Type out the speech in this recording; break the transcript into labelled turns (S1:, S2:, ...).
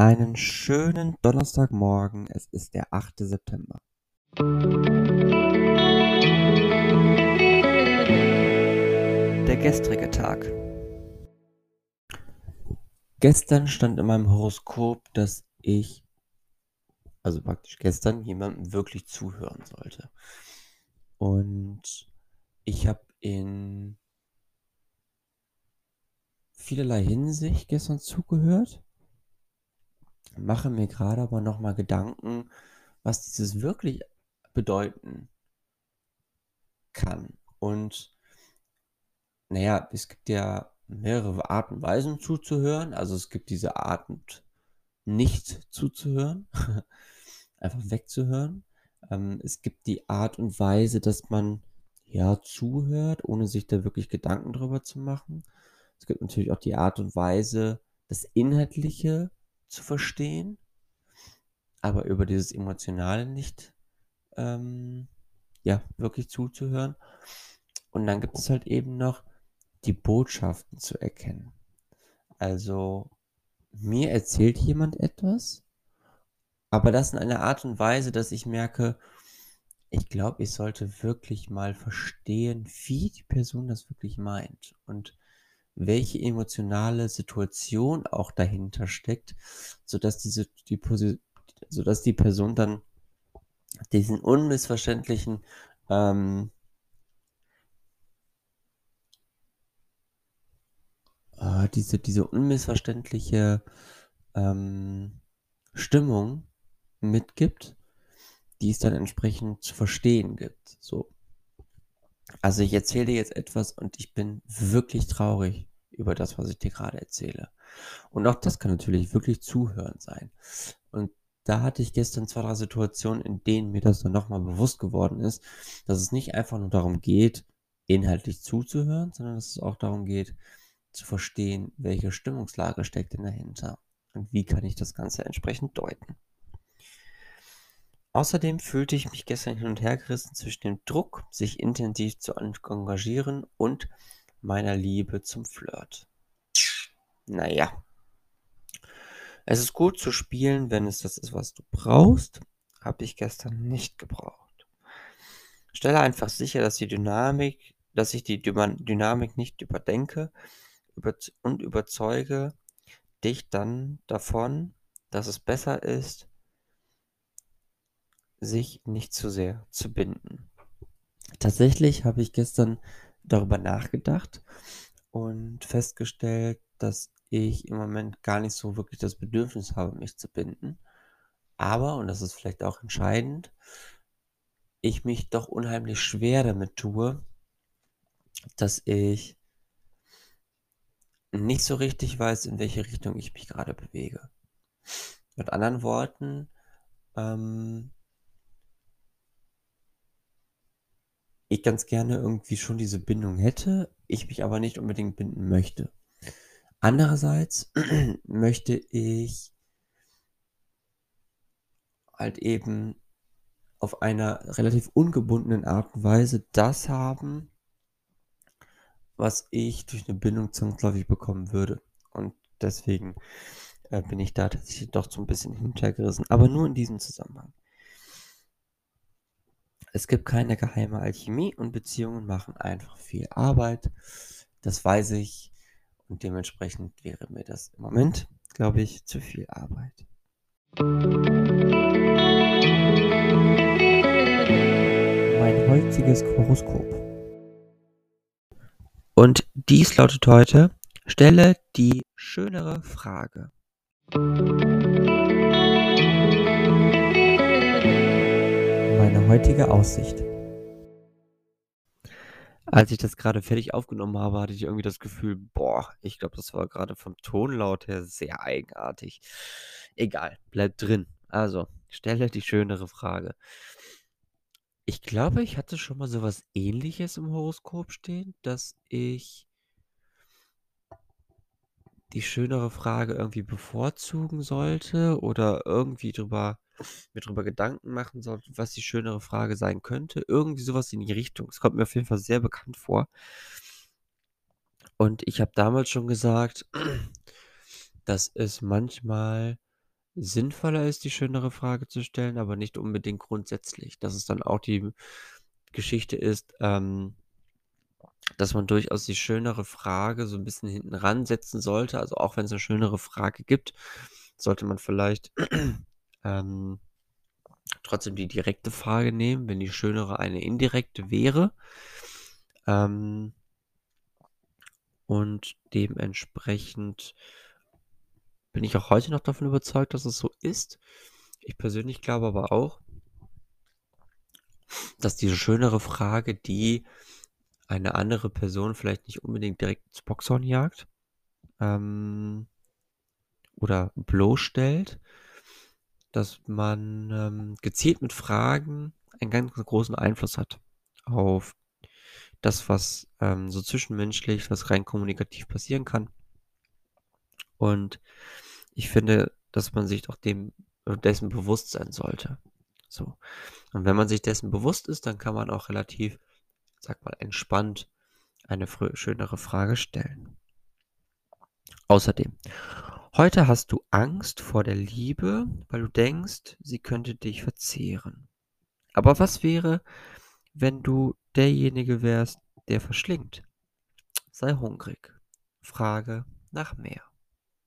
S1: Einen schönen Donnerstagmorgen. Es ist der 8. September. Der gestrige Tag. Gestern stand in meinem Horoskop, dass ich, also praktisch gestern, jemandem wirklich zuhören sollte. Und ich habe in vielerlei Hinsicht gestern zugehört mache mir gerade aber noch mal Gedanken, was dieses wirklich bedeuten kann. Und naja, es gibt ja mehrere Arten und Weisen zuzuhören. Also es gibt diese Art, nicht zuzuhören, einfach wegzuhören. Ähm, es gibt die Art und Weise, dass man ja zuhört, ohne sich da wirklich Gedanken drüber zu machen. Es gibt natürlich auch die Art und Weise, das Inhaltliche zu verstehen, aber über dieses Emotionale nicht ähm, ja, wirklich zuzuhören. Und dann gibt es halt eben noch die Botschaften zu erkennen. Also mir erzählt jemand etwas, aber das in einer Art und Weise, dass ich merke, ich glaube, ich sollte wirklich mal verstehen, wie die Person das wirklich meint. Und welche emotionale Situation auch dahinter steckt, sodass diese, die, sodass die Person dann diesen unmissverständlichen ähm, äh, diese, diese unmissverständliche ähm, Stimmung mitgibt, die es dann entsprechend zu verstehen gibt. So. Also ich erzähle dir jetzt etwas und ich bin wirklich traurig über das, was ich dir gerade erzähle. Und auch das kann natürlich wirklich zuhören sein. Und da hatte ich gestern zwei, drei Situationen, in denen mir das dann nochmal bewusst geworden ist, dass es nicht einfach nur darum geht, inhaltlich zuzuhören, sondern dass es auch darum geht, zu verstehen, welche Stimmungslage steckt denn dahinter und wie kann ich das Ganze entsprechend deuten. Außerdem fühlte ich mich gestern hin und her gerissen zwischen dem Druck, sich intensiv zu engagieren und meiner Liebe zum Flirt. Naja. Es ist gut zu spielen, wenn es das ist, was du brauchst. Habe ich gestern nicht gebraucht. Stelle einfach sicher, dass die Dynamik, dass ich die Dynamik nicht überdenke und überzeuge dich dann davon, dass es besser ist, sich nicht zu sehr zu binden. Tatsächlich habe ich gestern darüber nachgedacht und festgestellt, dass ich im Moment gar nicht so wirklich das Bedürfnis habe, mich zu binden. Aber, und das ist vielleicht auch entscheidend, ich mich doch unheimlich schwer damit tue, dass ich nicht so richtig weiß, in welche Richtung ich mich gerade bewege. Mit anderen Worten, ähm, ich ganz gerne irgendwie schon diese Bindung hätte, ich mich aber nicht unbedingt binden möchte. Andererseits möchte ich halt eben auf einer relativ ungebundenen Art und Weise das haben, was ich durch eine Bindung zwangsläufig bekommen würde. Und deswegen äh, bin ich da tatsächlich doch so ein bisschen hintergerissen, aber nur in diesem Zusammenhang. Es gibt keine geheime Alchemie und Beziehungen machen einfach viel Arbeit. Das weiß ich und dementsprechend wäre mir das im Moment, glaube ich, zu viel Arbeit. Mein heutiges Horoskop. Und dies lautet heute, stelle die schönere Frage. Heutige Aussicht. Als ich das gerade fertig aufgenommen habe, hatte ich irgendwie das Gefühl, boah, ich glaube, das war gerade vom Tonlaut her sehr eigenartig. Egal, bleibt drin. Also, stelle die schönere Frage. Ich glaube, ich hatte schon mal sowas ähnliches im Horoskop stehen, dass ich die schönere Frage irgendwie bevorzugen sollte oder irgendwie drüber mir drüber Gedanken machen sollte, was die schönere Frage sein könnte. Irgendwie sowas in die Richtung. Es kommt mir auf jeden Fall sehr bekannt vor. Und ich habe damals schon gesagt, dass es manchmal sinnvoller ist, die schönere Frage zu stellen, aber nicht unbedingt grundsätzlich. Dass es dann auch die Geschichte ist, ähm, dass man durchaus die schönere Frage so ein bisschen hinten ransetzen sollte. Also auch wenn es eine schönere Frage gibt, sollte man vielleicht ähm, trotzdem die direkte Frage nehmen, wenn die schönere eine indirekte wäre. Ähm, und dementsprechend bin ich auch heute noch davon überzeugt, dass es so ist. Ich persönlich glaube aber auch, dass diese schönere Frage, die eine andere Person vielleicht nicht unbedingt direkt ins Boxhorn jagt ähm, oder bloßstellt, dass man ähm, gezielt mit Fragen einen ganz großen Einfluss hat auf das, was ähm, so zwischenmenschlich, was rein kommunikativ passieren kann. Und ich finde, dass man sich doch dem dessen bewusst sein sollte. So. Und wenn man sich dessen bewusst ist, dann kann man auch relativ, sag mal, entspannt eine schönere Frage stellen. Außerdem, heute hast du Angst vor der Liebe, weil du denkst, sie könnte dich verzehren. Aber was wäre, wenn du derjenige wärst, der verschlingt? Sei hungrig. Frage nach mehr.